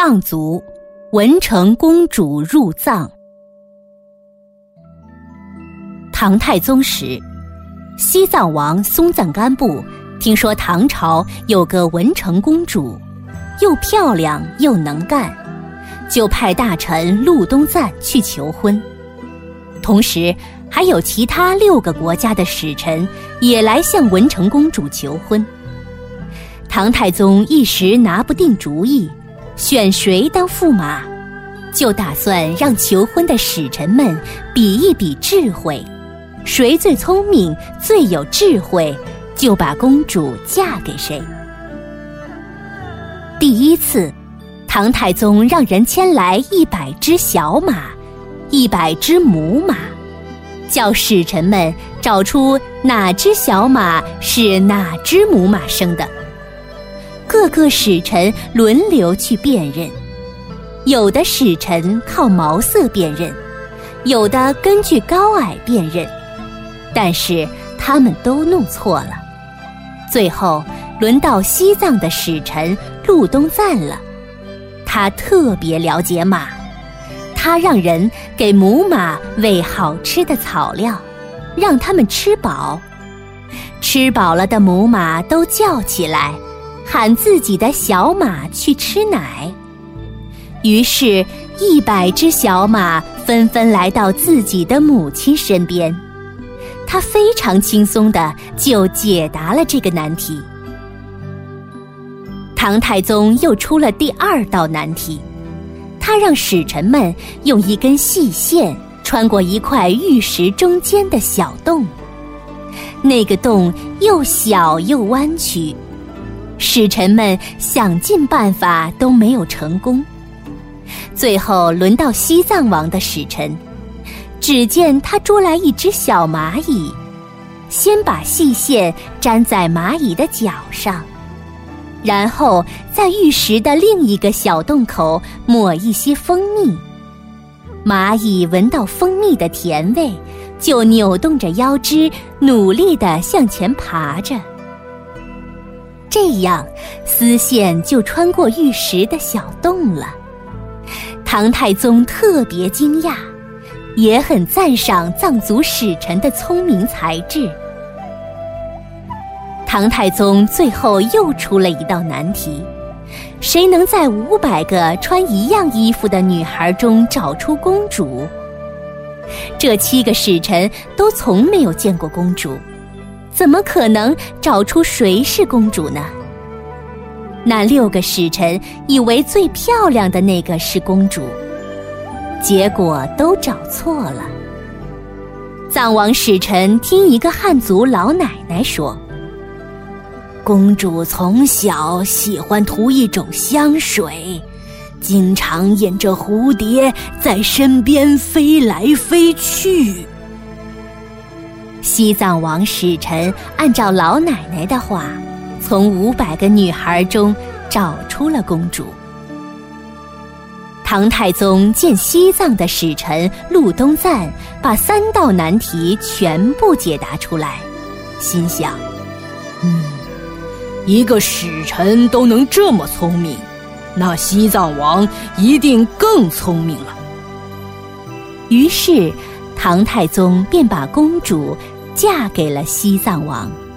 藏族文成公主入藏。唐太宗时，西藏王松赞干布听说唐朝有个文成公主，又漂亮又能干，就派大臣禄东赞去求婚。同时，还有其他六个国家的使臣也来向文成公主求婚。唐太宗一时拿不定主意，选谁当驸马，就打算让求婚的使臣们比一比智慧，谁最聪明、最有智慧，就把公主嫁给谁。第一次，唐太宗让人牵来一百只小马，一百只母马，叫使臣们找出哪只小马是哪只母马生的。各个使臣轮流去辨认，有的使臣靠毛色辨认，有的根据高矮辨认，但是他们都弄错了。最后轮到西藏的使臣禄东赞了，他特别了解马，他让人给母马喂好吃的草料，让它们吃饱，吃饱了的母马都叫起来。喊自己的小马去吃奶，于是，一百只小马纷纷来到自己的母亲身边。他非常轻松的就解答了这个难题。唐太宗又出了第二道难题，他让使臣们用一根细线穿过一块玉石中间的小洞，那个洞又小又弯曲。使臣们想尽办法都没有成功，最后轮到西藏王的使臣，只见他捉来一只小蚂蚁，先把细线粘在蚂蚁的脚上，然后在玉石的另一个小洞口抹一些蜂蜜。蚂蚁闻到蜂蜜的甜味，就扭动着腰肢，努力地向前爬着。这样，丝线就穿过玉石的小洞了。唐太宗特别惊讶，也很赞赏藏族使臣的聪明才智。唐太宗最后又出了一道难题：谁能在五百个穿一样衣服的女孩中找出公主？这七个使臣都从没有见过公主。怎么可能找出谁是公主呢？那六个使臣以为最漂亮的那个是公主，结果都找错了。藏王使臣听一个汉族老奶奶说：“公主从小喜欢涂一种香水，经常引着蝴蝶在身边飞来飞去。”西藏王使臣按照老奶奶的话，从五百个女孩中找出了公主。唐太宗见西藏的使臣禄东赞把三道难题全部解答出来，心想：“嗯，一个使臣都能这么聪明，那西藏王一定更聪明了。”于是。唐太宗便把公主嫁给了西藏王。